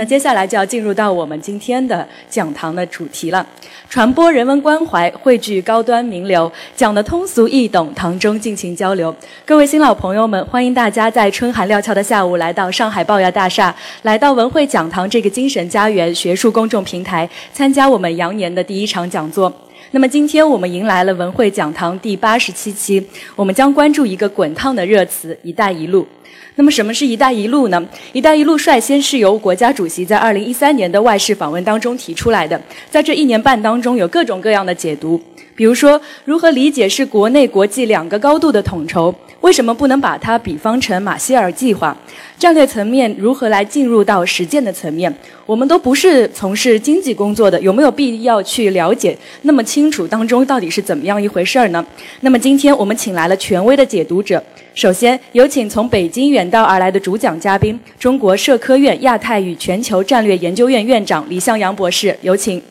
那接下来就要进入到我们今天的讲堂的主题了，传播人文关怀，汇聚高端名流，讲的通俗易懂，堂中尽情交流。各位新老朋友们，欢迎大家在春寒料峭的下午来到上海报业大厦，来到文汇讲堂这个精神家园学术公众平台，参加我们羊年的第一场讲座。那么今天我们迎来了文汇讲堂第八十七期，我们将关注一个滚烫的热词“一带一路”。那么什么是一带一路呢？一带一路率先是由国家主席在二零一三年的外事访问当中提出来的，在这一年半当中有各种各样的解读，比如说如何理解是国内国际两个高度的统筹。为什么不能把它比方成马歇尔计划？战略层面如何来进入到实践的层面？我们都不是从事经济工作的，有没有必要去了解那么清楚当中到底是怎么样一回事儿呢？那么今天我们请来了权威的解读者，首先有请从北京远道而来的主讲嘉宾，中国社科院亚太与全球战略研究院院长李向阳博士，有请。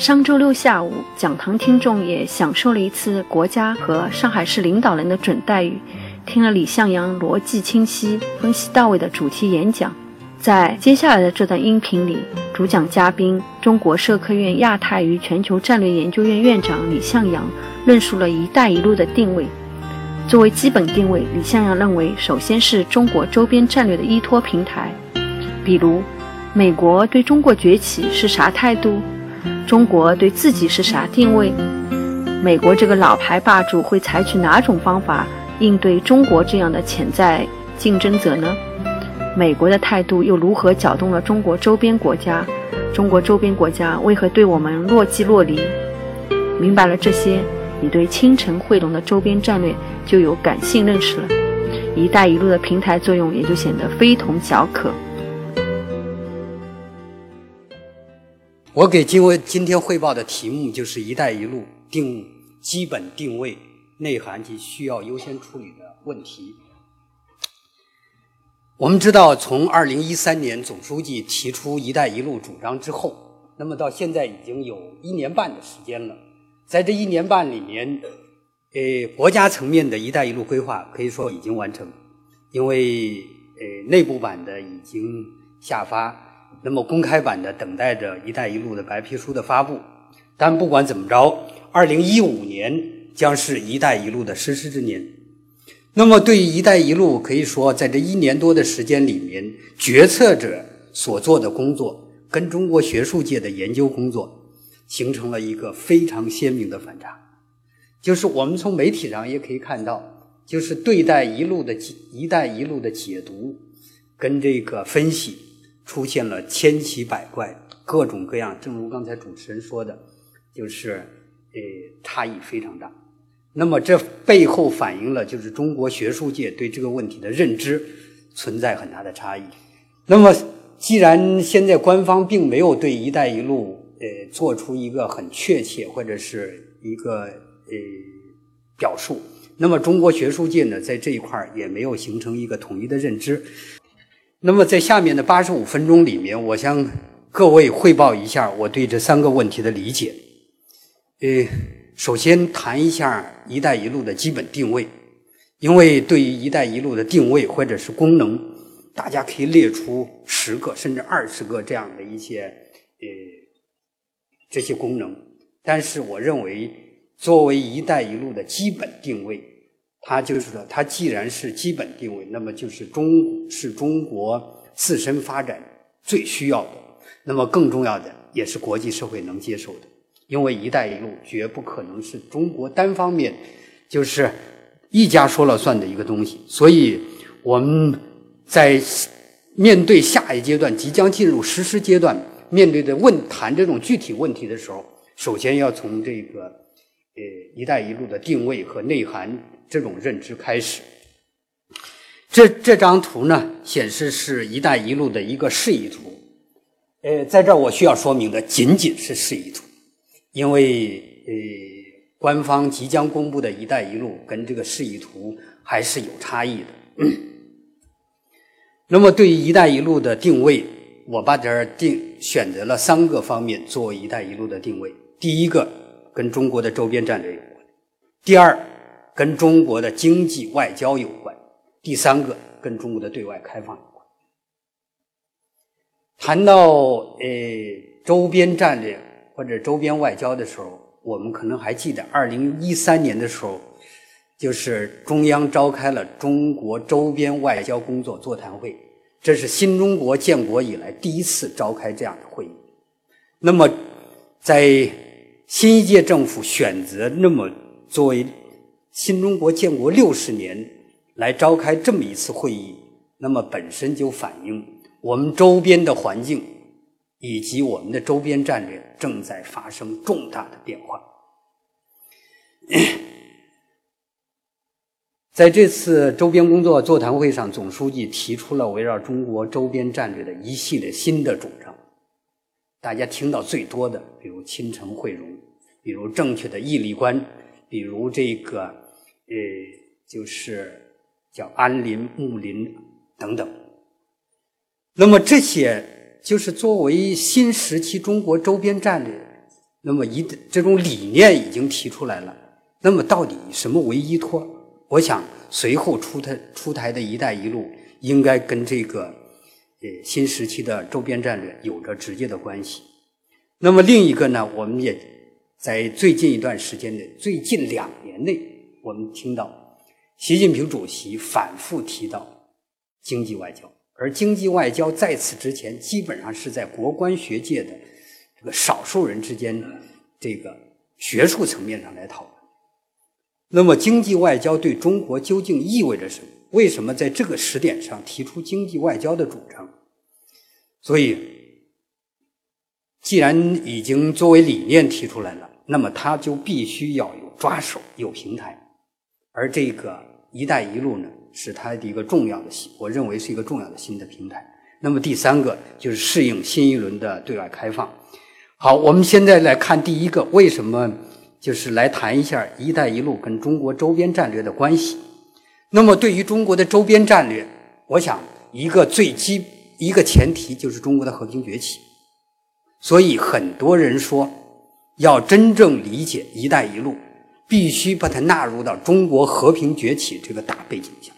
上周六下午，讲堂听众也享受了一次国家和上海市领导人的准待遇，听了李向阳逻辑清晰、分析到位的主题演讲。在接下来的这段音频里，主讲嘉宾中国社科院亚太与全球战略研究院院长李向阳论述了一带一路的定位。作为基本定位，李向阳认为，首先是中国周边战略的依托平台，比如美国对中国崛起是啥态度？中国对自己是啥定位？美国这个老牌霸主会采取哪种方法应对中国这样的潜在竞争者呢？美国的态度又如何搅动了中国周边国家？中国周边国家为何对我们若即若离？明白了这些，你对清城汇拢的周边战略就有感性认识了，“一带一路”的平台作用也就显得非同小可。我给今为今天汇报的题目就是“一带一路”定基本定位、内涵及需要优先处理的问题。我们知道，从二零一三年总书记提出“一带一路”主张之后，那么到现在已经有一年半的时间了。在这一年半里面，呃，国家层面的一带一路规划可以说已经完成，因为呃内部版的已经下发。那么公开版的等待着“一带一路”的白皮书的发布，但不管怎么着，二零一五年将是一带一路的实施之年。那么对于“一带一路”，可以说在这一年多的时间里面，决策者所做的工作跟中国学术界的研究工作形成了一个非常鲜明的反差。就是我们从媒体上也可以看到，就是对待“一路”的“一带一路”的解读跟这个分析。出现了千奇百怪、各种各样，正如刚才主持人说的，就是呃差异非常大。那么这背后反映了就是中国学术界对这个问题的认知存在很大的差异。那么既然现在官方并没有对“一带一路”呃做出一个很确切或者是一个呃表述，那么中国学术界呢在这一块儿也没有形成一个统一的认知。那么，在下面的八十五分钟里面，我向各位汇报一下我对这三个问题的理解。呃，首先谈一下“一带一路”的基本定位，因为对于“一带一路”的定位或者是功能，大家可以列出十个甚至二十个这样的一些呃这些功能。但是，我认为作为“一带一路”的基本定位。它就是说，它既然是基本定位，那么就是中是中国自身发展最需要的，那么更重要的也是国际社会能接受的。因为“一带一路”绝不可能是中国单方面就是一家说了算的一个东西。所以我们在面对下一阶段即将进入实施阶段，面对的问谈这种具体问题的时候，首先要从这个呃“一带一路”的定位和内涵。这种认知开始。这这张图呢，显示是一带一路的一个示意图。呃，在这儿我需要说明的仅仅是示意图，因为呃，官方即将公布的一带一路跟这个示意图还是有差异的。那么，对于一带一路的定位，我把这儿定选择了三个方面做一带一路的定位。第一个，跟中国的周边战略有关；第二，跟中国的经济外交有关，第三个跟中国的对外开放有关。谈到呃周边战略或者周边外交的时候，我们可能还记得，二零一三年的时候，就是中央召开了中国周边外交工作座谈会，这是新中国建国以来第一次召开这样的会议。那么，在新一届政府选择那么作为新中国建国六十年来召开这么一次会议，那么本身就反映我们周边的环境。以及我们的周边战略正在发生重大的变化。在这次周边工作座谈会上，总书记提出了围绕中国周边战略的一系列新的主张。大家听到最多的，比如亲诚惠容，比如正确的义利观，比如这个呃，就是叫安林、木林等等。那么这些。就是作为新时期中国周边战略，那么一这种理念已经提出来了。那么到底什么为依托？我想随后出台出台的一带一路应该跟这个呃新时期的周边战略有着直接的关系。那么另一个呢，我们也在最近一段时间内，最近两年内，我们听到习近平主席反复提到经济外交。而经济外交在此之前，基本上是在国关学界的这个少数人之间，这个学术层面上来讨论。那么，经济外交对中国究竟意味着什么？为什么在这个时点上提出经济外交的主张？所以，既然已经作为理念提出来了，那么它就必须要有抓手、有平台。而这个“一带一路”呢？是它的一个重要的新，我认为是一个重要的新的平台。那么第三个就是适应新一轮的对外开放。好，我们现在来看第一个，为什么就是来谈一下“一带一路”跟中国周边战略的关系。那么对于中国的周边战略，我想一个最基一个前提就是中国的和平崛起。所以很多人说，要真正理解“一带一路”，必须把它纳入到中国和平崛起这个大背景下。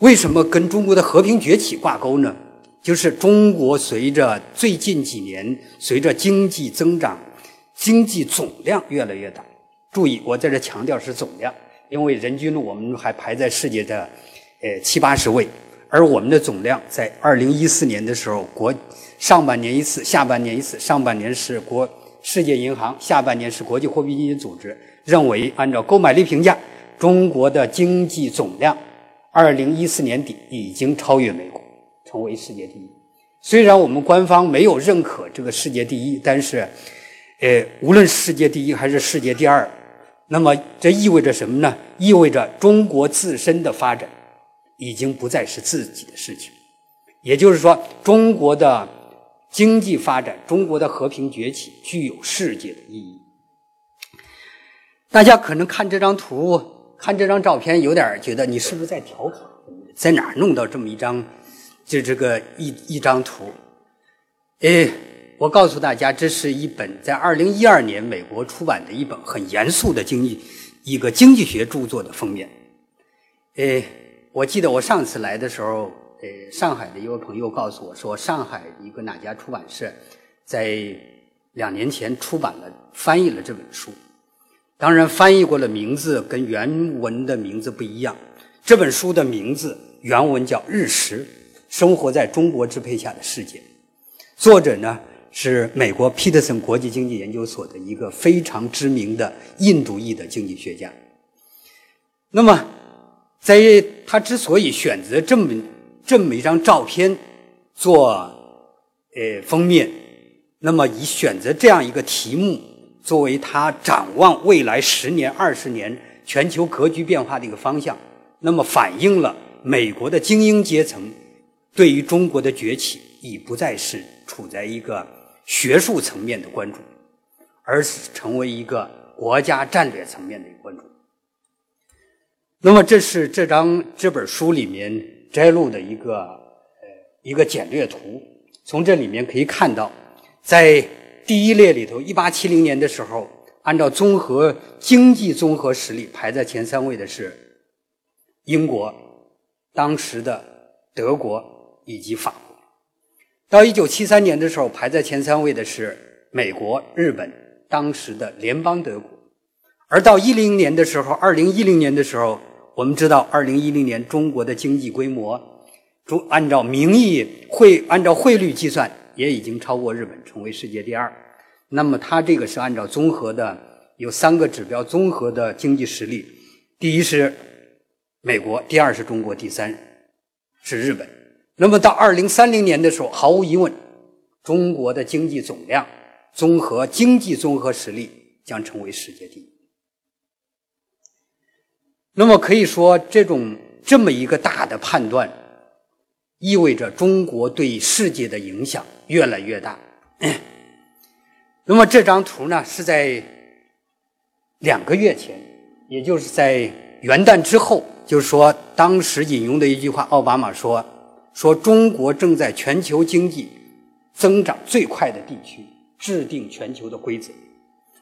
为什么跟中国的和平崛起挂钩呢？就是中国随着最近几年，随着经济增长，经济总量越来越大。注意，我在这强调是总量，因为人均我们还排在世界的呃七八十位，而我们的总量在二零一四年的时候，国上半年一次，下半年一次，上半年是国世界银行，下半年是国际货币基金组织认为，按照购买力评价，中国的经济总量。二零一四年底已经超越美国，成为世界第一。虽然我们官方没有认可这个世界第一，但是，呃，无论世界第一还是世界第二，那么这意味着什么呢？意味着中国自身的发展已经不再是自己的事情。也就是说，中国的经济发展、中国的和平崛起具有世界的意义。大家可能看这张图。看这张照片，有点觉得你是不是在调侃？在哪儿弄到这么一张，就这个一一张图？哎，我告诉大家，这是一本在二零一二年美国出版的一本很严肃的经济一个经济学著作的封面。哎，我记得我上次来的时候，呃，上海的一位朋友告诉我说，上海一个哪家出版社在两年前出版了翻译了这本书。当然，翻译过的名字跟原文的名字不一样。这本书的名字原文叫《日食：生活在中国支配下的世界》，作者呢是美国皮特森国际经济研究所的一个非常知名的印度裔的经济学家。那么，在他之所以选择这么这么一张照片做呃封面，那么以选择这样一个题目。作为他展望未来十年、二十年全球格局变化的一个方向，那么反映了美国的精英阶层对于中国的崛起已不再是处在一个学术层面的关注，而是成为一个国家战略层面的一个关注。那么，这是这张这本书里面摘录的一个呃一个简略图，从这里面可以看到，在。第一列里头，一八七零年的时候，按照综合经济综合实力排在前三位的是英国、当时的德国以及法国。到一九七三年的时候，排在前三位的是美国、日本，当时的联邦德国。而到一零年的时候，二零一零年的时候，我们知道，二零一零年中国的经济规模，中按照名义汇按照汇率计算，也已经超过日本，成为世界第二。那么，它这个是按照综合的有三个指标综合的经济实力，第一是美国，第二是中国，第三是日本。那么到二零三零年的时候，毫无疑问，中国的经济总量、综合经济综合实力将成为世界第一。那么可以说，这种这么一个大的判断，意味着中国对世界的影响越来越大。那么这张图呢，是在两个月前，也就是在元旦之后，就是说当时引用的一句话，奥巴马说：“说中国正在全球经济增长最快的地区制定全球的规则，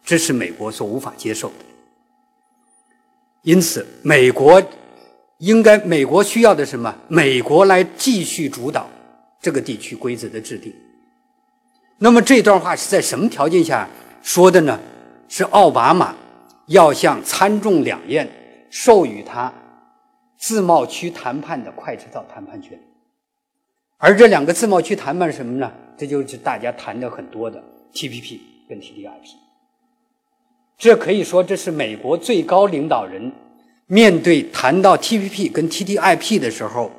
这是美国所无法接受的。”因此，美国应该，美国需要的什么？美国来继续主导这个地区规则的制定。那么这段话是在什么条件下说的呢？是奥巴马要向参众两院授予他自贸区谈判的快车道谈判权。而这两个自贸区谈判是什么呢？这就是大家谈的很多的 TPP 跟 TDIP。这可以说，这是美国最高领导人面对谈到 TPP 跟 TTIP 的时候，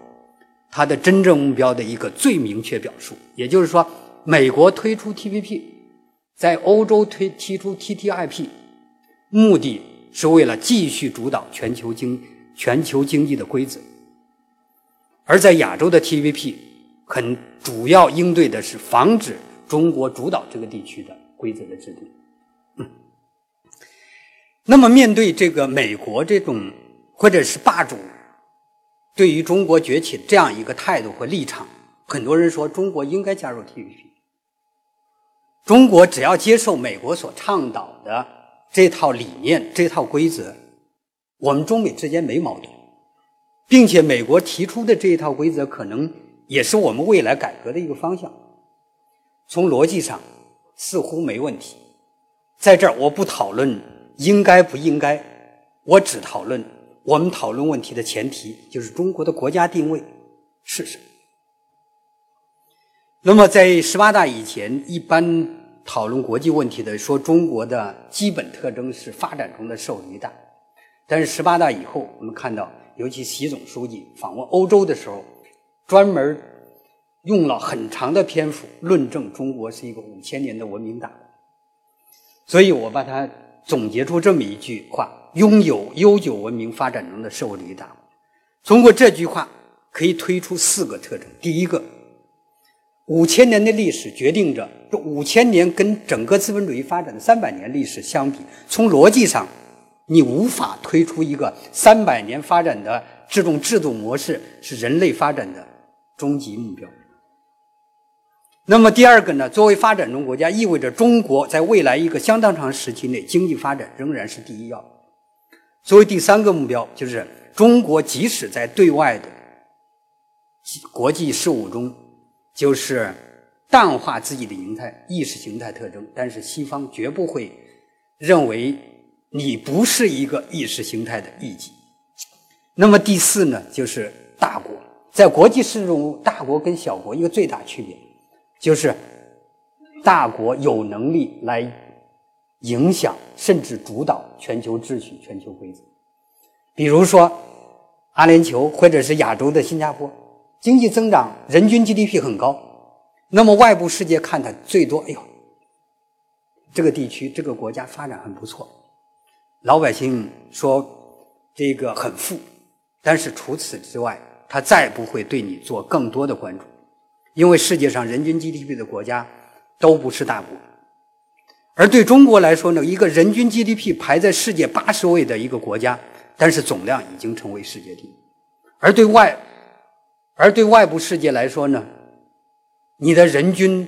他的真正目标的一个最明确表述。也就是说，美国推出 TPP，在欧洲推提出 TTIP，目的是为了继续主导全球经全球经济的规则；而在亚洲的 TPP，很主要应对的是防止中国主导这个地区的规则的制定。那么，面对这个美国这种或者是霸主对于中国崛起这样一个态度和立场，很多人说中国应该加入 TPP。中国只要接受美国所倡导的这套理念、这套规则，我们中美之间没矛盾，并且美国提出的这一套规则可能也是我们未来改革的一个方向。从逻辑上似乎没问题。在这儿，我不讨论。应该不应该？我只讨论我们讨论问题的前提，就是中国的国家定位是什么。那么，在十八大以前，一般讨论国际问题的说，中国的基本特征是发展中的受益大。但是十八大以后，我们看到，尤其习总书记访问欧洲的时候，专门用了很长的篇幅论证中国是一个五千年的文明大国。所以我把它。总结出这么一句话：拥有悠久文明发展中的社会主义大国。通过这句话，可以推出四个特征。第一个，五千年的历史决定着这五千年跟整个资本主义发展的三百年历史相比，从逻辑上，你无法推出一个三百年发展的这种制度模式是人类发展的终极目标。那么第二个呢？作为发展中国家，意味着中国在未来一个相当长时期内经济发展仍然是第一要。作为第三个目标，就是中国即使在对外的国际事务中，就是淡化自己的形态意识形态特征，但是西方绝不会认为你不是一个意识形态的异己。那么第四呢？就是大国在国际事务中，大国跟小国一个最大区别。就是大国有能力来影响甚至主导全球秩序、全球规则。比如说，阿联酋或者是亚洲的新加坡，经济增长人均 GDP 很高，那么外部世界看它最多，哎呦，这个地区这个国家发展很不错，老百姓说这个很富，但是除此之外，他再不会对你做更多的关注。因为世界上人均 GDP 的国家都不是大国，而对中国来说呢，一个人均 GDP 排在世界八十位的一个国家，但是总量已经成为世界第一。而对外，而对外部世界来说呢，你的人均、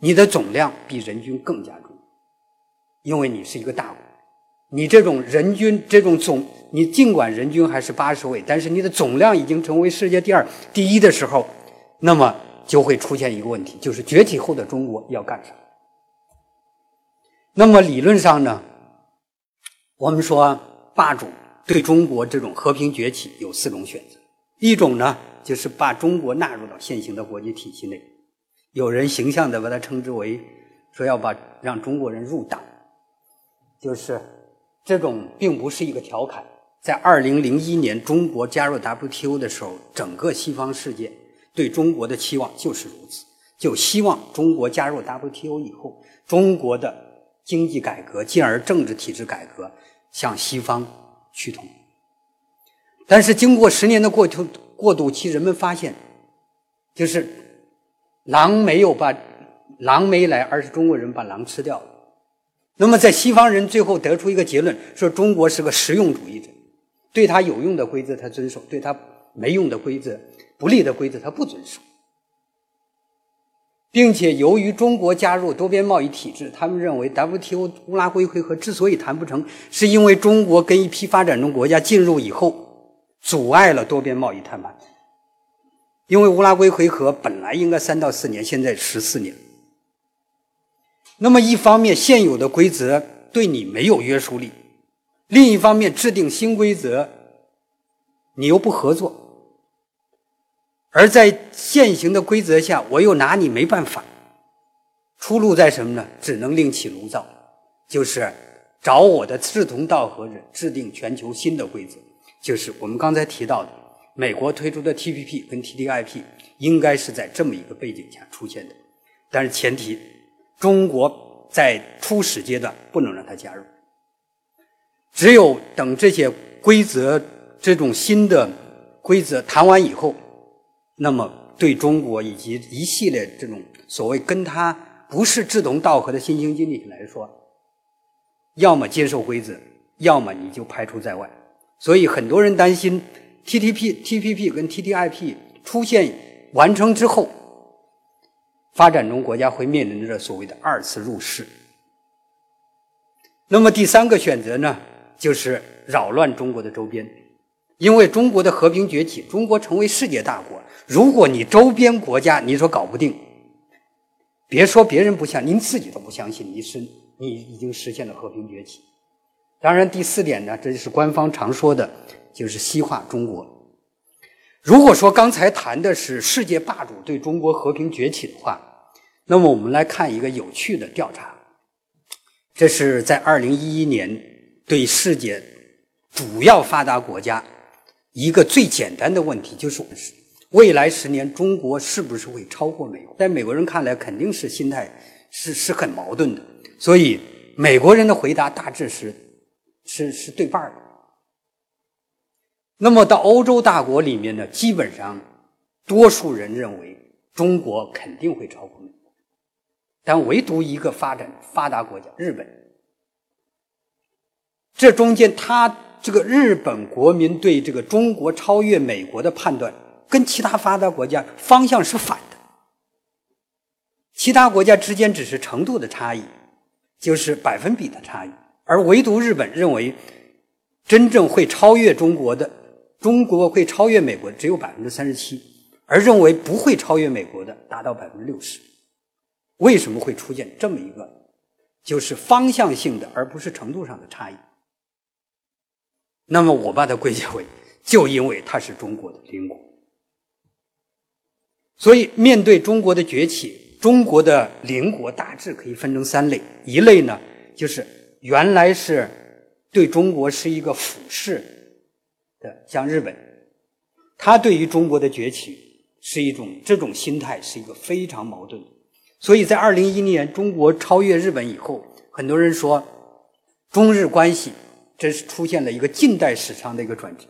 你的总量比人均更加重要，因为你是一个大国。你这种人均、这种总，你尽管人均还是八十位，但是你的总量已经成为世界第二、第一的时候，那么。就会出现一个问题，就是崛起后的中国要干啥？那么理论上呢，我们说霸主对中国这种和平崛起有四种选择，一种呢就是把中国纳入到现行的国际体系内，有人形象的把它称之为说要把让中国人入党，就是这种并不是一个调侃。在二零零一年中国加入 WTO 的时候，整个西方世界对中国的期望就是如此，就希望中国加入 WTO 以后，中国的经济改革，进而政治体制改革向西方趋同。但是经过十年的过渡过渡期，人们发现，就是狼没有把狼没来，而是中国人把狼吃掉了。那么在西方人最后得出一个结论，说中国是个实用主义者。对他有用的规则他遵守，对他没用的规则、不利的规则他不遵守，并且由于中国加入多边贸易体制，他们认为 WTO 乌拉圭回合之所以谈不成，是因为中国跟一批发展中国家进入以后，阻碍了多边贸易谈判。因为乌拉圭回合本来应该三到四年，现在十四年。那么一方面，现有的规则对你没有约束力。另一方面，制定新规则，你又不合作；而在现行的规则下，我又拿你没办法。出路在什么呢？只能另起炉灶，就是找我的志同道合者，制定全球新的规则。就是我们刚才提到的，美国推出的 TPP 跟 TTIP，应该是在这么一个背景下出现的。但是前提，中国在初始阶段不能让它加入。只有等这些规则、这种新的规则谈完以后，那么对中国以及一系列这种所谓跟他不是志同道合的新兴经济体来说，要么接受规则，要么你就排除在外。所以很多人担心 TTP、TPP 跟 TTIP 出现完成之后，发展中国家会面临着所谓的二次入世。那么第三个选择呢？就是扰乱中国的周边，因为中国的和平崛起，中国成为世界大国。如果你周边国家你说搞不定，别说别人不相，您自己都不相信，你是你已经实现了和平崛起。当然，第四点呢，这就是官方常说的，就是西化中国。如果说刚才谈的是世界霸主对中国和平崛起的话，那么我们来看一个有趣的调查，这是在二零一一年。对世界主要发达国家一个最简单的问题就是：未来十年中国是不是会超过美国？在美国人看来，肯定是心态是是很矛盾的。所以美国人的回答大致是是是对半的。那么到欧洲大国里面呢，基本上多数人认为中国肯定会超过美国，但唯独一个发展发达国家日本。这中间，他这个日本国民对这个中国超越美国的判断，跟其他发达国家方向是反的。其他国家之间只是程度的差异，就是百分比的差异，而唯独日本认为，真正会超越中国的，中国会超越美国只有百分之三十七，而认为不会超越美国的达到百分之六十。为什么会出现这么一个，就是方向性的而不是程度上的差异？那么我把它归结为，就因为它是中国的邻国，所以面对中国的崛起，中国的邻国大致可以分成三类。一类呢，就是原来是对中国是一个俯视的，像日本，他对于中国的崛起是一种这种心态是一个非常矛盾。所以在二零一一年中国超越日本以后，很多人说中日关系。这是出现了一个近代史上的一个转折，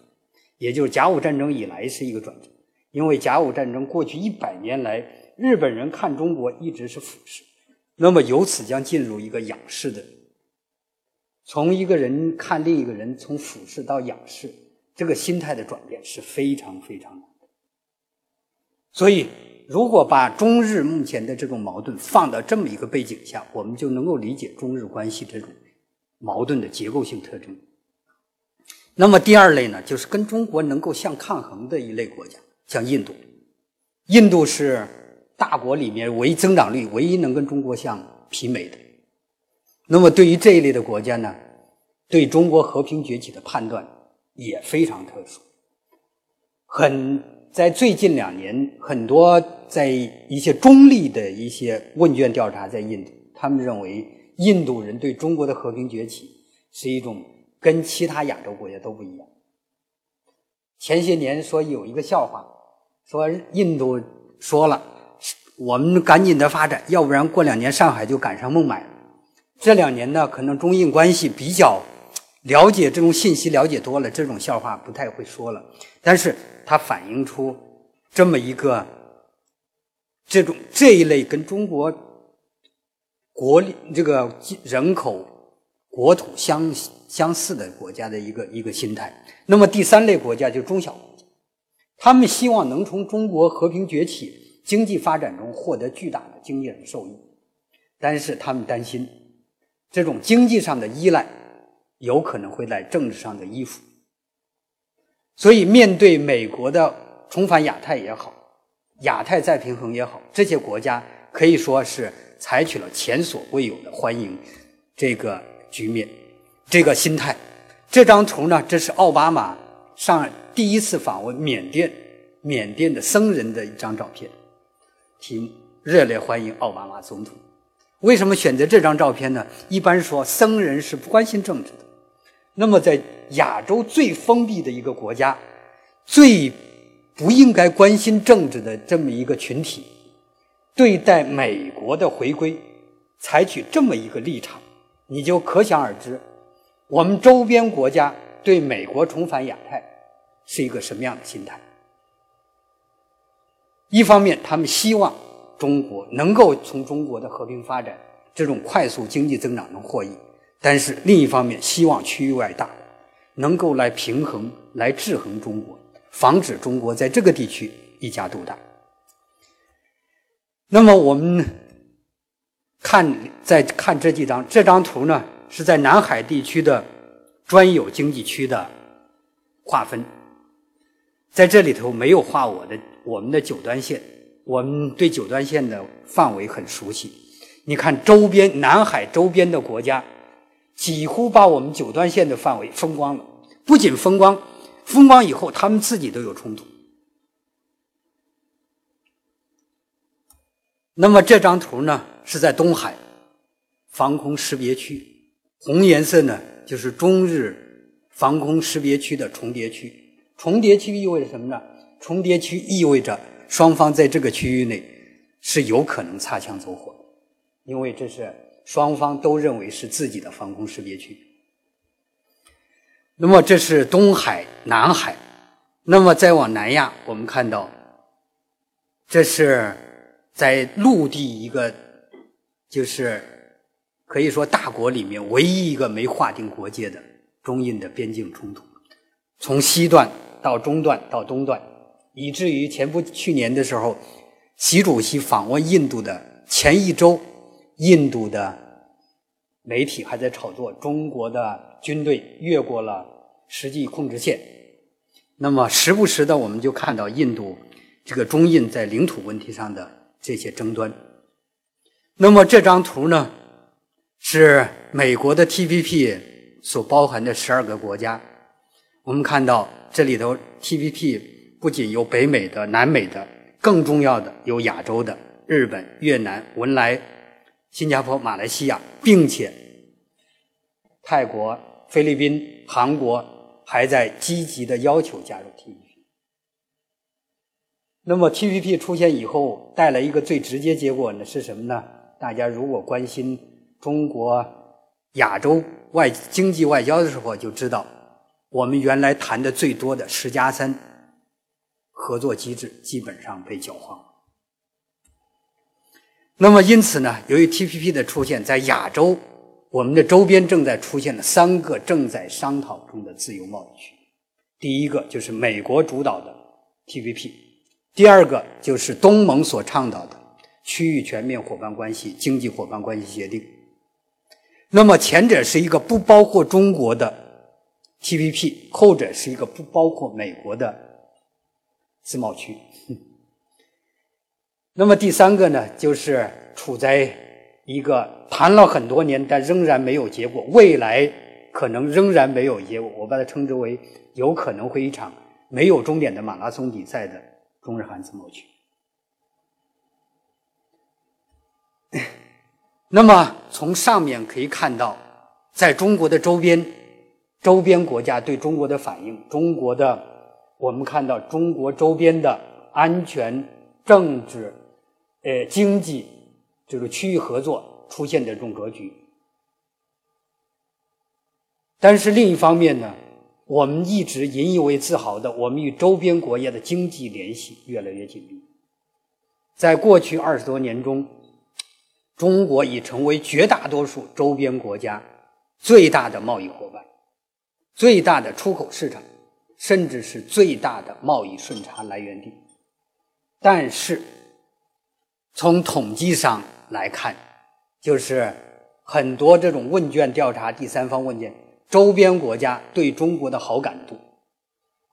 也就是甲午战争以来是一个转折。因为甲午战争过去一百年来，日本人看中国一直是俯视，那么由此将进入一个仰视的，从一个人看另一个人，从俯视到仰视，这个心态的转变是非常非常难的。所以，如果把中日目前的这种矛盾放到这么一个背景下，我们就能够理解中日关系这种。矛盾的结构性特征。那么第二类呢，就是跟中国能够相抗衡的一类国家，像印度。印度是大国里面唯一增长率唯一能跟中国相媲美的。那么对于这一类的国家呢，对中国和平崛起的判断也非常特殊。很在最近两年，很多在一些中立的一些问卷调查，在印度，他们认为印度人对中国的和平崛起是一种跟其他亚洲国家都不一样。前些年说有一个笑话，说印度说了，我们赶紧的发展，要不然过两年上海就赶上孟买了。这两年呢，可能中印关系比较了解这种信息了解多了，这种笑话不太会说了。但是它反映出这么一个这种这一类跟中国国力这个人口国土相相似的国家的一个一个心态。那么第三类国家就是中小国家，他们希望能从中国和平崛起、经济发展中获得巨大的经济上受益，但是他们担心。这种经济上的依赖，有可能会在政治上的依附。所以，面对美国的重返亚太也好，亚太再平衡也好，这些国家可以说是采取了前所未有的欢迎这个局面、这个心态。这张图呢，这是奥巴马上第一次访问缅甸，缅甸的僧人的一张照片，题目“热烈欢迎奥巴马总统”。为什么选择这张照片呢？一般说，僧人是不关心政治的。那么，在亚洲最封闭的一个国家，最不应该关心政治的这么一个群体，对待美国的回归，采取这么一个立场，你就可想而知，我们周边国家对美国重返亚太是一个什么样的心态。一方面，他们希望。中国能够从中国的和平发展这种快速经济增长中获益，但是另一方面，希望区域外大能够来平衡、来制衡中国，防止中国在这个地区一家独大。那么我们看，再看这几张，这张图呢是在南海地区的专有经济区的划分，在这里头没有画我的我们的九段线。我们对九段线的范围很熟悉，你看周边南海周边的国家，几乎把我们九段线的范围封光了。不仅封光，封光以后他们自己都有冲突。那么这张图呢，是在东海防空识别区，红颜色呢就是中日防空识别区的重叠区。重叠区意味着什么呢？重叠区意味着。双方在这个区域内是有可能擦枪走火，因为这是双方都认为是自己的防空识别区。那么这是东海、南海，那么再往南亚，我们看到这是在陆地一个，就是可以说大国里面唯一一个没划定国界的中印的边境冲突，从西段到中段到东段。以至于前不去年的时候，习主席访问印度的前一周，印度的媒体还在炒作中国的军队越过了实际控制线。那么时不时的，我们就看到印度这个中印在领土问题上的这些争端。那么这张图呢，是美国的 TPP 所包含的十二个国家。我们看到这里头 TPP。不仅有北美的、南美的，更重要的有亚洲的，日本、越南、文莱、新加坡、马来西亚，并且泰国、菲律宾、韩国还在积极的要求加入 TPP。那么 TPP 出现以后，带来一个最直接结果呢是什么呢？大家如果关心中国亚洲外经济外交的时候，就知道我们原来谈的最多的十加三。合作机制基本上被搅黄。那么，因此呢，由于 TPP 的出现，在亚洲，我们的周边正在出现了三个正在商讨中的自由贸易区。第一个就是美国主导的 TPP，第二个就是东盟所倡导的区域全面伙伴关系、经济伙伴关系协定。那么，前者是一个不包括中国的 TPP，后者是一个不包括美国的。自贸区。那么第三个呢，就是处在一个谈了很多年，但仍然没有结果，未来可能仍然没有结果。我把它称之为有可能会一场没有终点的马拉松比赛的中日韩自贸区。那么从上面可以看到，在中国的周边，周边国家对中国的反应，中国的我们看到中国周边的安全、政治、呃经济这个区域合作出现的这种格局。但是另一方面呢，我们一直引以为自豪的，我们与周边国家的经济联系越来越紧密。在过去二十多年中。中国已成为绝大多数周边国家最大的贸易伙伴、最大的出口市场，甚至是最大的贸易顺差来源地。但是，从统计上来看，就是很多这种问卷调查、第三方问卷，周边国家对中国的好感度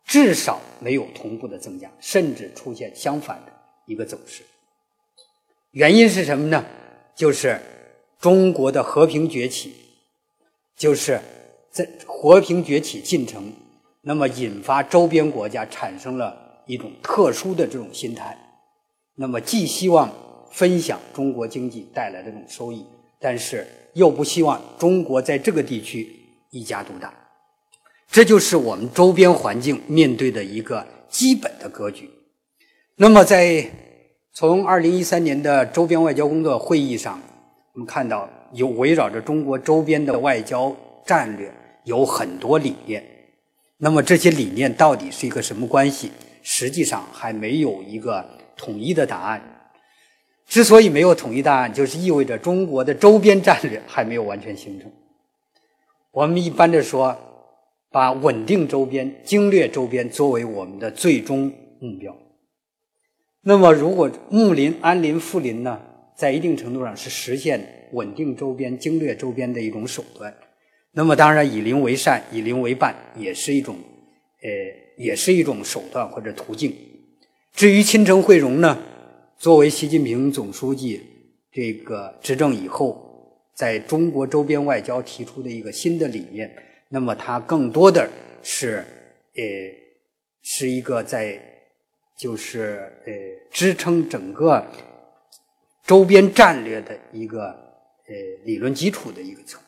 至少没有同步的增加，甚至出现相反的一个走势。原因是什么呢？就是中国的和平崛起，就是在和平崛起进程，那么引发周边国家产生了一种特殊的这种心态，那么既希望分享中国经济带来的这种收益，但是又不希望中国在这个地区一家独大，这就是我们周边环境面对的一个基本的格局。那么在。从二零一三年的周边外交工作会议上，我们看到有围绕着中国周边的外交战略有很多理念。那么这些理念到底是一个什么关系？实际上还没有一个统一的答案。之所以没有统一答案，就是意味着中国的周边战略还没有完全形成。我们一般的说，把稳定周边、经略周边作为我们的最终目标。那么，如果睦邻、安邻、富邻呢，在一定程度上是实现稳定周边、经略周边的一种手段。那么，当然以邻为善、以邻为伴，也是一种，呃，也是一种手段或者途径。至于亲诚惠容呢，作为习近平总书记这个执政以后，在中国周边外交提出的一个新的理念，那么它更多的是，呃，是一个在。就是呃，支撑整个周边战略的一个呃理论基础的一个层，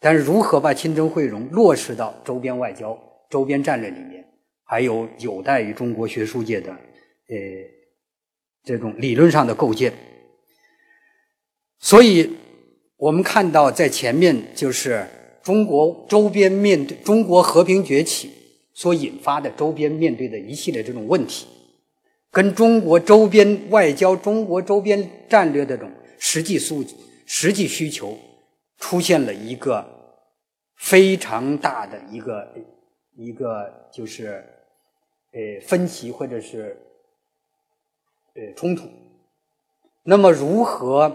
但是如何把亲征惠容落实到周边外交、周边战略里面，还有有待于中国学术界的呃这种理论上的构建。所以，我们看到在前面就是中国周边面对中国和平崛起所引发的周边面对的一系列这种问题。跟中国周边外交、中国周边战略的这种实际诉、实际需求，出现了一个非常大的一个一个就是呃分歧或者是呃冲突。那么，如何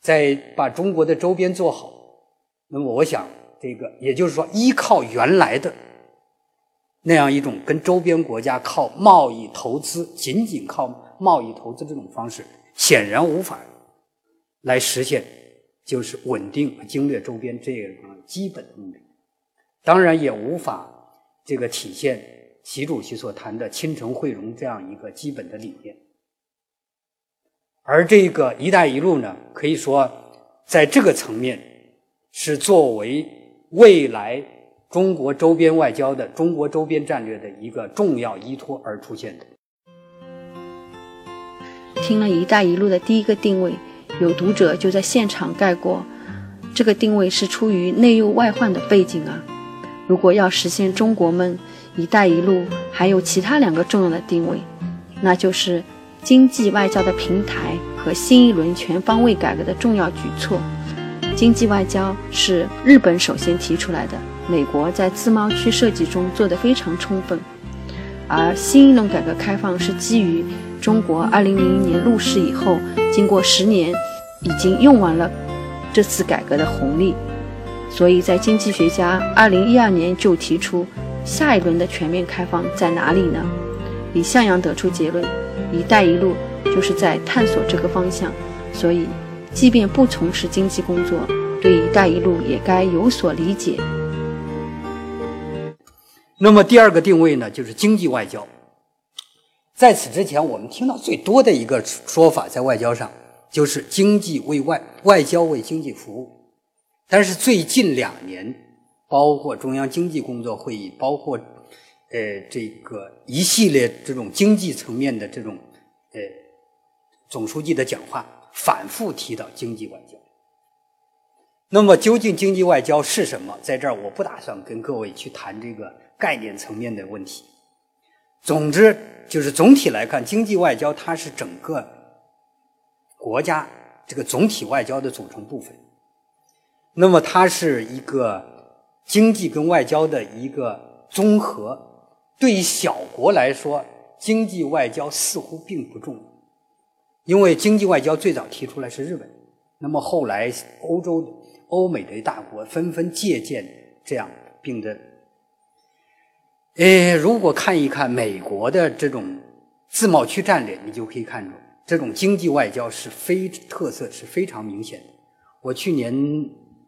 在把中国的周边做好？那么，我想这个也就是说，依靠原来的。那样一种跟周边国家靠贸易投资，仅仅靠贸易投资这种方式，显然无法来实现，就是稳定和经略周边这个基本的目的。当然也无法这个体现习主席所谈的亲诚惠容这样一个基本的理念。而这个“一带一路”呢，可以说在这个层面是作为未来。中国周边外交的中国周边战略的一个重要依托而出现的。听了“一带一路”的第一个定位，有读者就在现场概括：这个定位是出于内忧外患的背景啊。如果要实现中国梦“一带一路”，还有其他两个重要的定位，那就是经济外交的平台和新一轮全方位改革的重要举措。经济外交是日本首先提出来的。美国在自贸区设计中做得非常充分，而新一轮改革开放是基于中国2001年入市以后，经过十年已经用完了这次改革的红利，所以在经济学家2012年就提出下一轮的全面开放在哪里呢？李向阳得出结论：“一带一路就是在探索这个方向。所以，即便不从事经济工作，对“一带一路”也该有所理解。那么，第二个定位呢，就是经济外交。在此之前，我们听到最多的一个说法，在外交上就是“经济为外，外交为经济服务”。但是最近两年，包括中央经济工作会议，包括呃这个一系列这种经济层面的这种呃总书记的讲话，反复提到经济外交。那么，究竟经济外交是什么？在这儿，我不打算跟各位去谈这个概念层面的问题。总之，就是总体来看，经济外交它是整个国家这个总体外交的组成部分。那么它是一个经济跟外交的一个综合。对于小国来说，经济外交似乎并不重要，因为经济外交最早提出来是日本，那么后来欧洲、欧美的大国纷纷借鉴这样，并的。呃，如果看一看美国的这种自贸区战略，你就可以看出这种经济外交是非特色是非常明显的。我去年。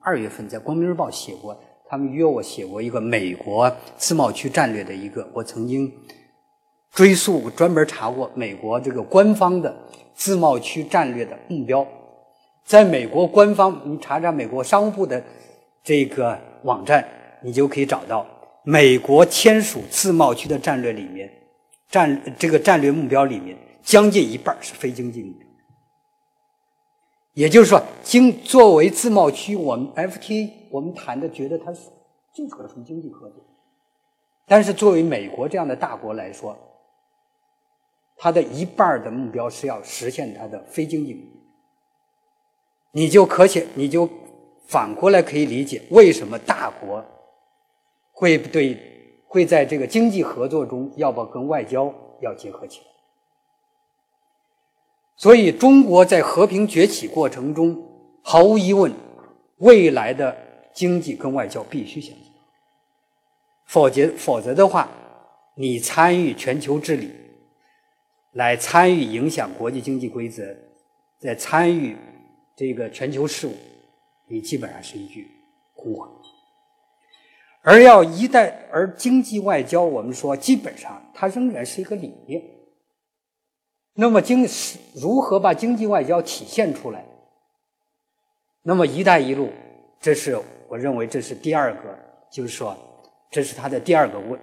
二月份在《光明日报》写过，他们约我写过一个美国自贸区战略的一个。我曾经追溯专门查过美国这个官方的自贸区战略的目标，在美国官方，你查查美国商务部的这个网站，你就可以找到美国签署自贸区的战略里面，战这个战略目标里面将近一半是非经济目标。也就是说，经作为自贸区，我们 FTA 我们谈的觉得它是就可纯经济合作，但是作为美国这样的大国来说，它的一半的目标是要实现它的非经济目标。你就可且你就反过来可以理解，为什么大国会对会在这个经济合作中要不跟外交要结合起来。所以，中国在和平崛起过程中，毫无疑问，未来的经济跟外交必须相结合。否则，否则的话，你参与全球治理，来参与影响国际经济规则，在参与这个全球事务，你基本上是一句空话。而要一旦而经济外交，我们说基本上它仍然是一个理念。那么经如何把经济外交体现出来？那么“一带一路”，这是我认为这是第二个，就是说，这是它的第二个问，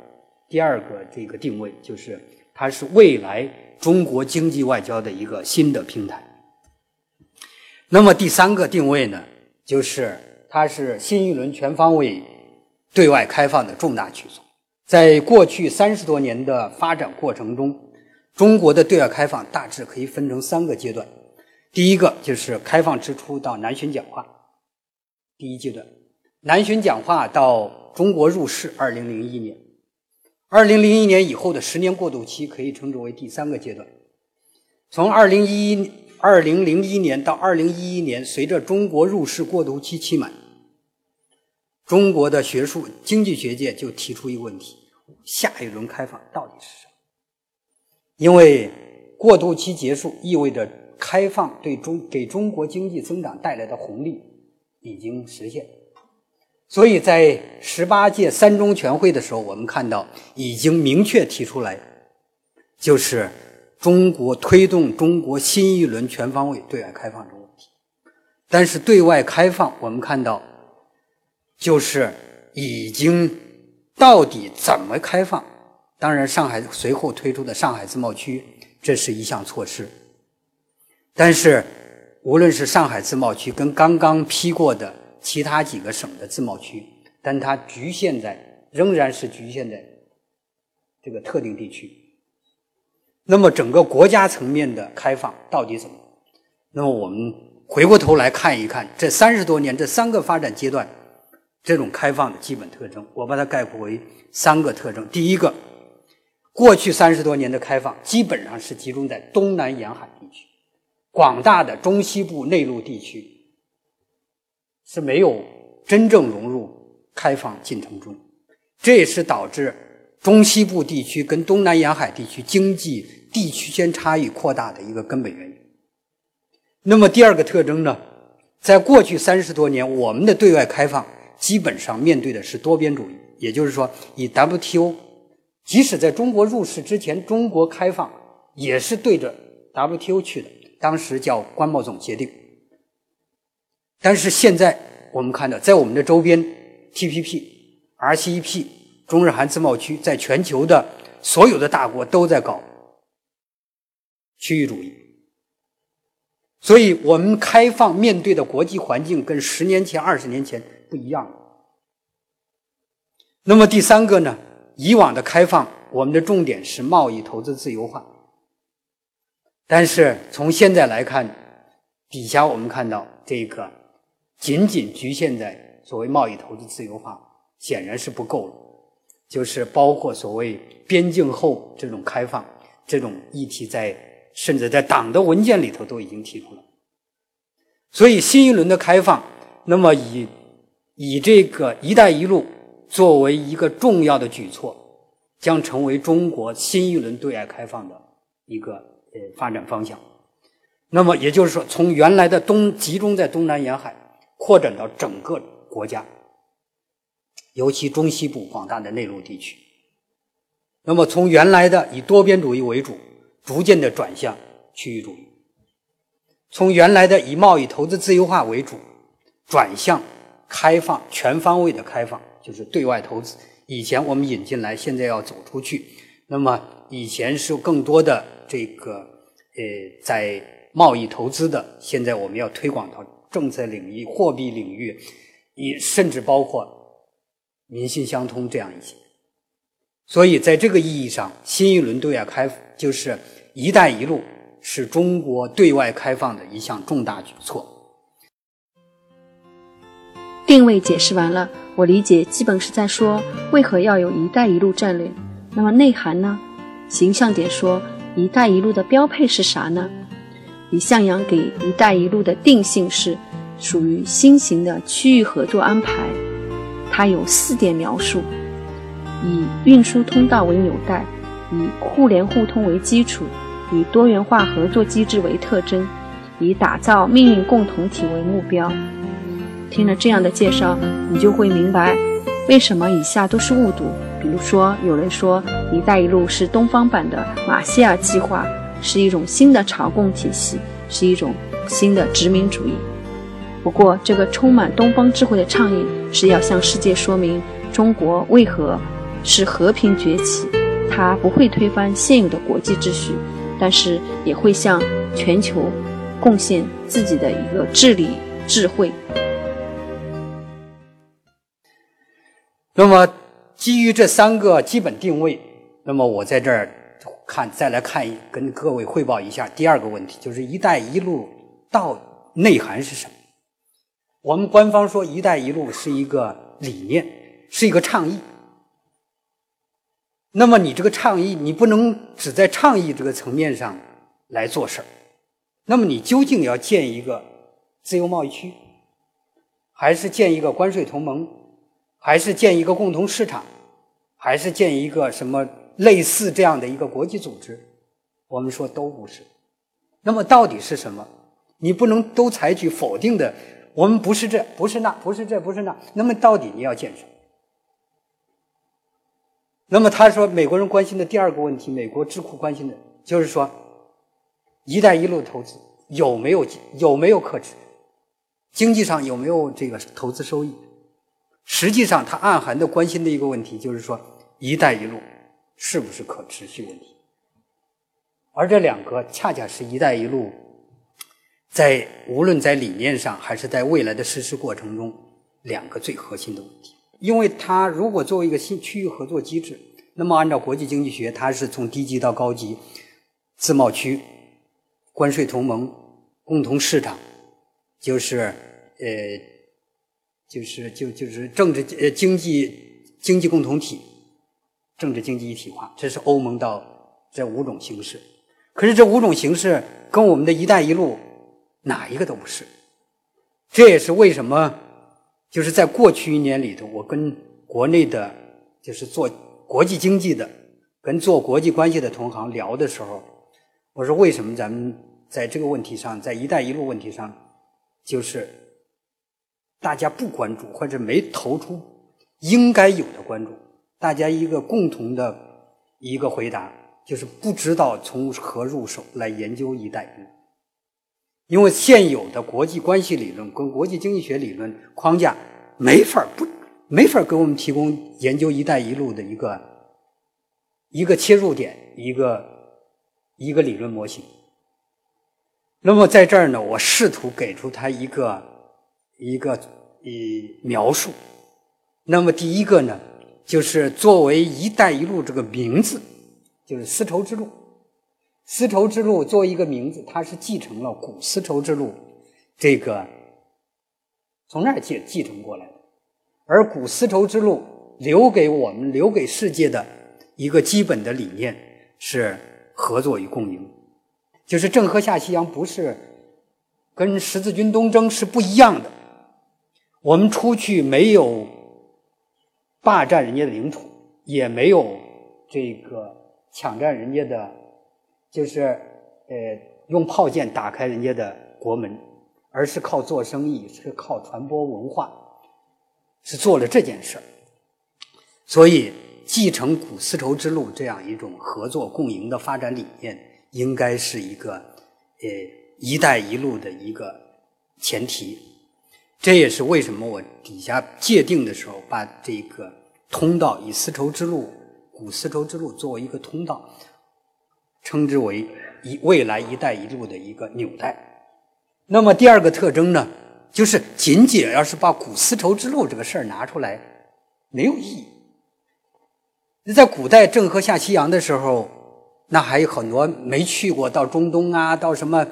第二个这个定位，就是它是未来中国经济外交的一个新的平台。那么第三个定位呢，就是它是新一轮全方位对外开放的重大举措。在过去三十多年的发展过程中。中国的对外开放大致可以分成三个阶段，第一个就是开放之初到南巡讲话，第一阶段，南巡讲话到中国入世，二零零一年，二零零一年以后的十年过渡期可以称之为第三个阶段，从二零一一二零零一年到二零一一年，随着中国入世过渡期期满，中国的学术经济学界就提出一个问题：下一轮开放到底是什么？因为过渡期结束，意味着开放对中给中国经济增长带来的红利已经实现，所以在十八届三中全会的时候，我们看到已经明确提出来，就是中国推动中国新一轮全方位对外开放的问题。但是对外开放，我们看到就是已经到底怎么开放？当然，上海随后推出的上海自贸区，这是一项措施。但是，无论是上海自贸区跟刚刚批过的其他几个省的自贸区，但它局限在仍然是局限在这个特定地区。那么，整个国家层面的开放到底怎么？那么，我们回过头来看一看这三十多年这三个发展阶段这种开放的基本特征，我把它概括为三个特征。第一个。过去三十多年的开放，基本上是集中在东南沿海地区，广大的中西部内陆地区是没有真正融入开放进程中，这也是导致中西部地区跟东南沿海地区经济地区间差异扩大的一个根本原因。那么第二个特征呢，在过去三十多年，我们的对外开放基本上面对的是多边主义，也就是说，以 WTO，即使在中国入世之前，中国开放也是对着 WTO 去的，当时叫关贸总协定。但是现在我们看到，在我们的周边，TPP、RCEP、中日韩自贸区，在全球的所有的大国都在搞区域主义，所以我们开放面对的国际环境跟十年前、二十年前不一样了。那么第三个呢？以往的开放，我们的重点是贸易投资自由化，但是从现在来看，底下我们看到这个。仅仅局限在所谓贸易投资自由化，显然是不够了。就是包括所谓边境后这种开放这种议题，在甚至在党的文件里头都已经提出了。所以新一轮的开放，那么以以这个“一带一路”作为一个重要的举措，将成为中国新一轮对外开放的一个呃发展方向。那么也就是说，从原来的东集中在东南沿海。扩展到整个国家，尤其中西部广大的内陆地区。那么，从原来的以多边主义为主，逐渐的转向区域主义；从原来的以贸易投资自由化为主，转向开放全方位的开放，就是对外投资。以前我们引进来，现在要走出去。那么，以前是更多的这个呃在贸易投资的，现在我们要推广到。政策领域、货币领域，以甚至包括民心相通这样一些，所以在这个意义上，新一轮对外开就是“一带一路”是中国对外开放的一项重大举措。定位解释完了，我理解基本是在说为何要有一带一路战略。那么内涵呢？形象点说，“一带一路”的标配是啥呢？李向阳给“一带一路”的定性是属于新型的区域合作安排，它有四点描述：以运输通道为纽带，以互联互通为基础，以多元化合作机制为特征，以打造命运共同体为目标。听了这样的介绍，你就会明白为什么以下都是误读。比如说，有人说“一带一路”是东方版的马歇尔计划。是一种新的朝贡体系，是一种新的殖民主义。不过，这个充满东方智慧的倡议是要向世界说明中国为何是和平崛起。它不会推翻现有的国际秩序，但是也会向全球贡献自己的一个治理智慧。那么，基于这三个基本定位，那么我在这儿。看，再来看，跟各位汇报一下第二个问题，就是“一带一路”到内涵是什么？我们官方说“一带一路”是一个理念，是一个倡议。那么你这个倡议，你不能只在倡议这个层面上来做事儿。那么你究竟要建一个自由贸易区，还是建一个关税同盟，还是建一个共同市场，还是建一个什么？类似这样的一个国际组织，我们说都不是。那么到底是什么？你不能都采取否定的。我们不是这，不是那，不是这，不是那。那么到底你要建什么？那么他说，美国人关心的第二个问题，美国智库关心的就是说，“一带一路”投资有没有有没有可持？经济上有没有这个投资收益？实际上，它暗含的关心的一个问题就是说，“一带一路”。是不是可持续问题？而这两个恰恰是一带一路在无论在理念上还是在未来的实施过程中两个最核心的问题。因为它如果作为一个新区域合作机制，那么按照国际经济学，它是从低级到高级，自贸区、关税同盟、共同市场，就是呃，就是就就是政治呃经济经济共同体。政治经济一体化，这是欧盟到这五种形式。可是这五种形式跟我们的一带一路哪一个都不是。这也是为什么，就是在过去一年里头，我跟国内的，就是做国际经济的，跟做国际关系的同行聊的时候，我说为什么咱们在这个问题上，在“一带一路”问题上，就是大家不关注，或者没投出应该有的关注，大家一个共同的一个回答，就是不知道从何入手来研究“一带一路”，因为现有的国际关系理论跟国际经济学理论框架没法不。没法给我们提供研究“一带一路”的一个一个切入点，一个一个理论模型。那么在这儿呢，我试图给出它一个一个以描述。那么第一个呢，就是作为“一带一路”这个名字，就是丝绸之路。丝绸之路作为一个名字，它是继承了古丝绸之路这个从那儿继继承过来的。而古丝绸之路留给我们、留给世界的一个基本的理念是合作与共赢，就是郑和下西洋不是跟十字军东征是不一样的。我们出去没有霸占人家的领土，也没有这个抢占人家的，就是呃用炮舰打开人家的国门，而是靠做生意，是靠传播文化。是做了这件事儿，所以继承古丝绸之路这样一种合作共赢的发展理念，应该是一个呃“一带一路”的一个前提。这也是为什么我底下界定的时候，把这个通道以丝绸之路、古丝绸之路作为一个通道，称之为一未来“一带一路”的一个纽带。那么第二个特征呢？就是仅仅要是把古丝绸之路这个事儿拿出来，没有意义。在古代郑和下西洋的时候，那还有很多没去过，到中东啊，到什么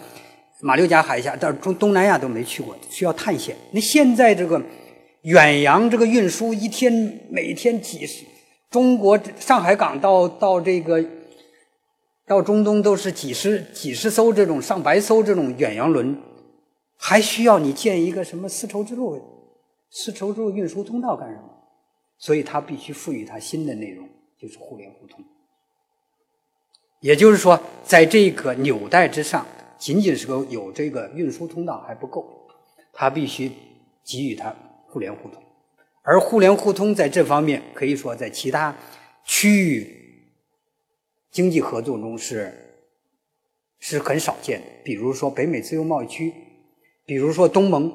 马六甲海峡，到中东南亚都没去过，需要探险。那现在这个远洋这个运输，一天每天几十，中国上海港到到这个到中东都是几十几十艘这种上百艘这种远洋轮。还需要你建一个什么丝绸之路、丝绸之路运输通道干什么？所以它必须赋予它新的内容，就是互联互通。也就是说，在这个纽带之上，仅仅是个有这个运输通道还不够，它必须给予它互联互通。而互联互通在这方面，可以说在其他区域经济合作中是是很少见的。比如说北美自由贸易区。比如说东盟，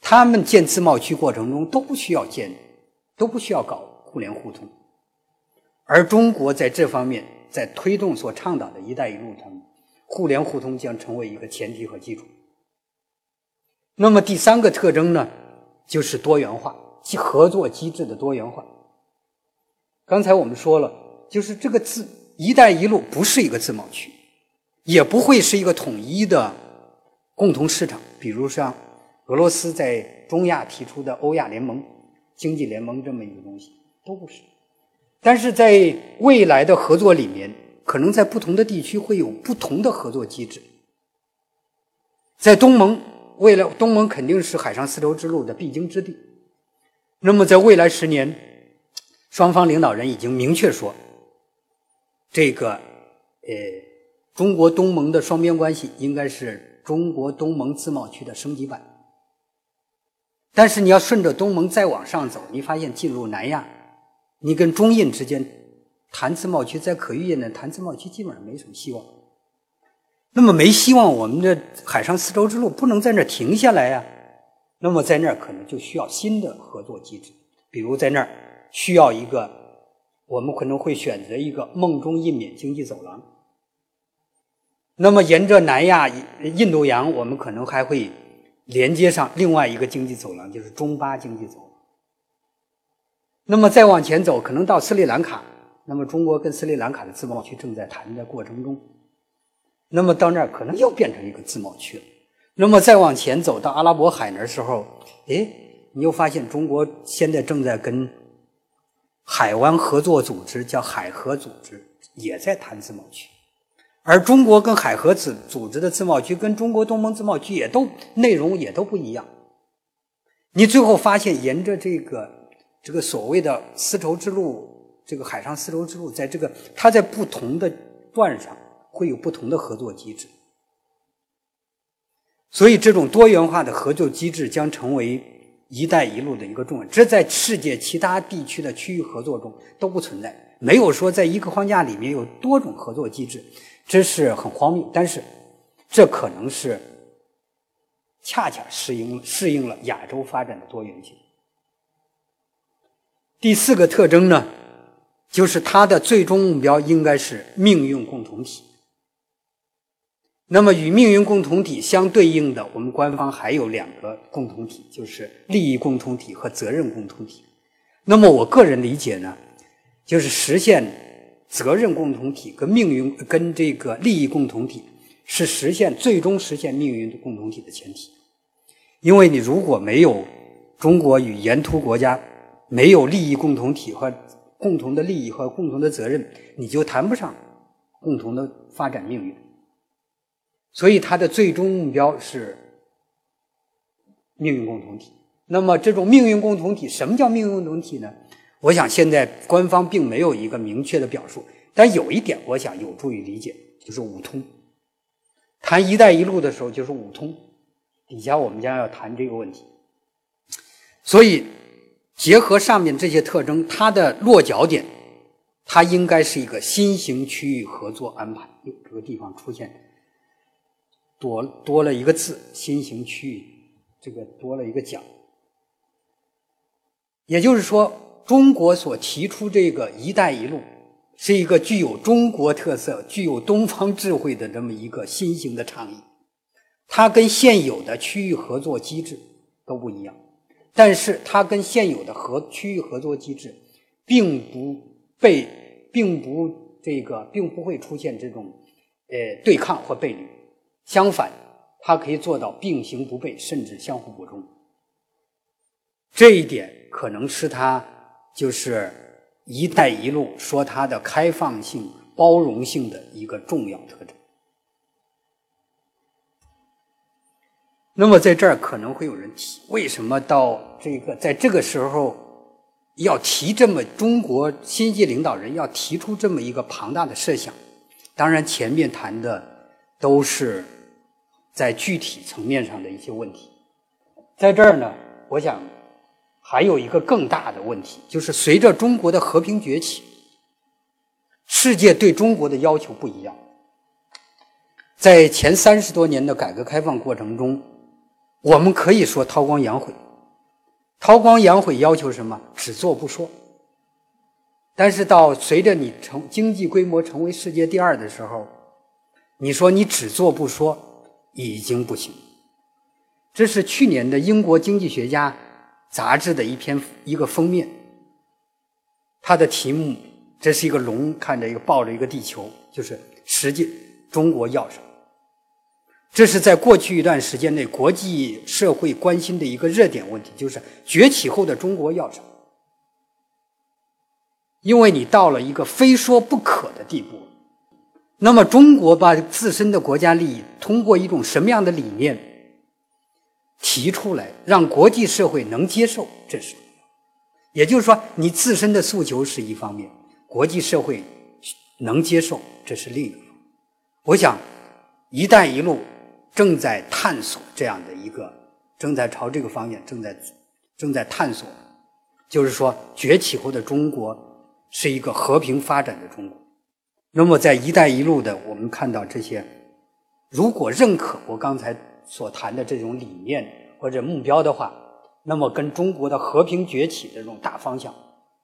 他们建自贸区过程中都不需要建，都不需要搞互联互通，而中国在这方面在推动所倡导的一带一路上，互联互通将成为一个前提和基础。那么第三个特征呢，就是多元化及合作机制的多元化。刚才我们说了，就是这个自“一带一路”不是一个自贸区，也不会是一个统一的。共同市场，比如像俄罗斯在中亚提出的欧亚联盟、经济联盟这么一个东西，都不是。但是在未来的合作里面，可能在不同的地区会有不同的合作机制。在东盟，未来东盟肯定是海上丝绸之路的必经之地。那么在未来十年，双方领导人已经明确说，这个呃，中国东盟的双边关系应该是。中国东盟自贸区的升级版，但是你要顺着东盟再往上走，你发现进入南亚，你跟中印之间谈自贸区，在可预见的谈自贸区基本上没什么希望。那么没希望，我们的海上丝绸之路不能在那儿停下来呀。那么在那儿可能就需要新的合作机制，比如在那儿需要一个，我们可能会选择一个梦中印缅经济走廊。那么，沿着南亚、印度洋，我们可能还会连接上另外一个经济走廊，就是中巴经济走廊。那么再往前走，可能到斯里兰卡。那么，中国跟斯里兰卡的自贸区正在谈的过程中。那么到那儿可能又变成一个自贸区了。那么再往前走到阿拉伯海那时候，哎，你又发现中国现在正在跟海湾合作组织，叫海合组织，也在谈自贸区。而中国跟海合组组织的自贸区，跟中国东盟自贸区也都内容也都不一样。你最后发现，沿着这个这个所谓的丝绸之路这个海上丝绸之路，在这个它在不同的段上会有不同的合作机制，所以这种多元化的合作机制将成为“一带一路”的一个重要。这在世界其他地区的区域合作中都不存在，没有说在一个框架里面有多种合作机制，这是很荒谬。但是，这可能是恰恰适应适应了亚洲发展的多元性。第四个特征呢？就是它的最终目标应该是命运共同体。那么与命运共同体相对应的，我们官方还有两个共同体，就是利益共同体和责任共同体。那么我个人理解呢，就是实现责任共同体跟命运跟这个利益共同体是实现最终实现命运的共同体的前提。因为你如果没有中国与沿途国家没有利益共同体和共同的利益和共同的责任，你就谈不上共同的发展命运。所以，它的最终目标是命运共同体。那么，这种命运共同体，什么叫命运共同体呢？我想，现在官方并没有一个明确的表述，但有一点，我想有助于理解，就是五通。谈“一带一路”的时候，就是五通。底下我们将要谈这个问题。所以。结合上面这些特征，它的落脚点，它应该是一个新型区域合作安排。这个地方出现多多了一个字“新型区域”，这个多了一个讲。也就是说，中国所提出这个“一带一路”，是一个具有中国特色、具有东方智慧的这么一个新型的倡议。它跟现有的区域合作机制都不一样。但是它跟现有的合区域合作机制，并不被，并不这个，并不会出现这种，呃，对抗或背离。相反，它可以做到并行不悖，甚至相互补充。这一点可能是它就是“一带一路”说它的开放性、包容性的一个重要特征。那么在这儿可能会有人提，为什么到这个在这个时候要提这么中国新届领导人要提出这么一个庞大的设想？当然，前面谈的都是在具体层面上的一些问题。在这儿呢，我想还有一个更大的问题，就是随着中国的和平崛起，世界对中国的要求不一样。在前三十多年的改革开放过程中。我们可以说韬光养晦，韬光养晦要求什么？只做不说。但是到随着你成经济规模成为世界第二的时候，你说你只做不说已经不行。这是去年的英国经济学家杂志的一篇一个封面，它的题目这是一个龙看着一个抱着一个地球，就是实际中国要什么？这是在过去一段时间内国际社会关心的一个热点问题，就是崛起后的中国要什么？因为你到了一个非说不可的地步，那么中国把自身的国家利益通过一种什么样的理念提出来，让国际社会能接受？这是，也就是说，你自身的诉求是一方面，国际社会能接受，这是另一个。我想，“一带一路”。正在探索这样的一个，正在朝这个方向正在正在探索，就是说崛起后的中国是一个和平发展的中国。那么在“一带一路”的，我们看到这些，如果认可我刚才所谈的这种理念或者目标的话，那么跟中国的和平崛起的这种大方向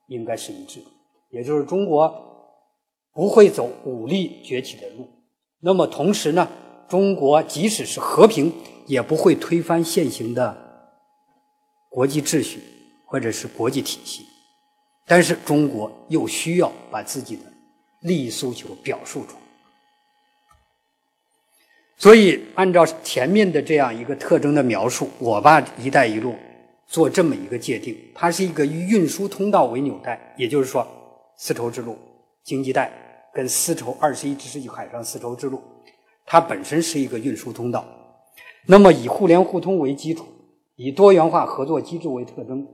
应该是一致的，也就是中国不会走武力崛起的路。那么同时呢？中国即使是和平，也不会推翻现行的国际秩序或者是国际体系。但是中国又需要把自己的利益诉求表述出来。所以，按照前面的这样一个特征的描述，我把“一带一路”做这么一个界定：它是一个以运输通道为纽带，也就是说，丝绸之路经济带跟丝绸二十一世纪海上丝绸之路。它本身是一个运输通道，那么以互联互通为基础，以多元化合作机制为特征，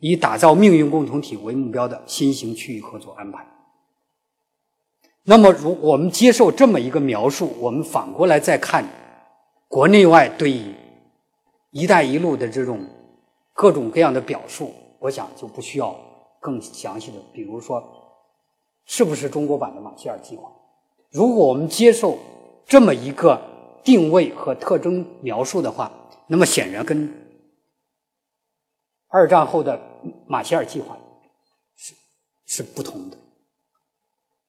以打造命运共同体为目标的新型区域合作安排。那么，如我们接受这么一个描述，我们反过来再看国内外对“一带一路”的这种各种各样的表述，我想就不需要更详细的，比如说，是不是中国版的马歇尔计划？如果我们接受这么一个定位和特征描述的话，那么显然跟二战后的马歇尔计划是是不同的。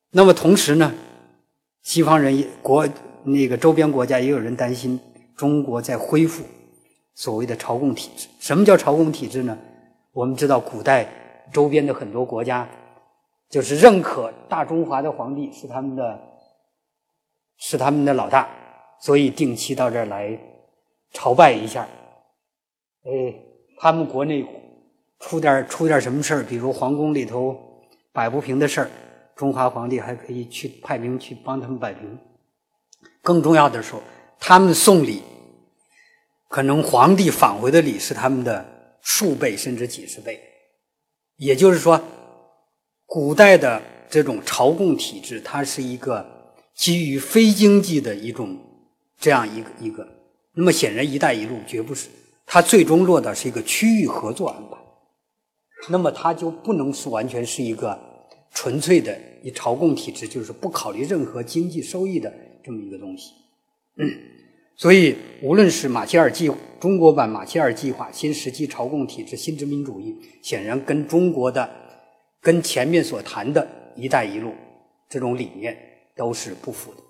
那么同时呢，西方人也国那个周边国家也有人担心中国在恢复所谓的朝贡体制。什么叫朝贡体制呢？我们知道，古代周边的很多国家就是认可大中华的皇帝是他们的，是他们的老大，所以定期到这儿来朝拜一下。哎，他们国内出点出点什么事儿，比如皇宫里头摆不平的事儿。中华皇帝还可以去派兵去帮他们摆平。更重要的时候，他们送礼，可能皇帝返回的礼是他们的数倍甚至几十倍。也就是说，古代的这种朝贡体制，它是一个基于非经济的一种这样一个一个。那么显然，“一带一路”绝不是，它最终落到是一个区域合作安排。那么它就不能是完全是一个。纯粹的以朝贡体制，就是不考虑任何经济收益的这么一个东西。所以，无论是马歇尔计中国版马歇尔计划、新时期朝贡体制、新殖民主义，显然跟中国的、跟前面所谈的一带一路这种理念都是不符的。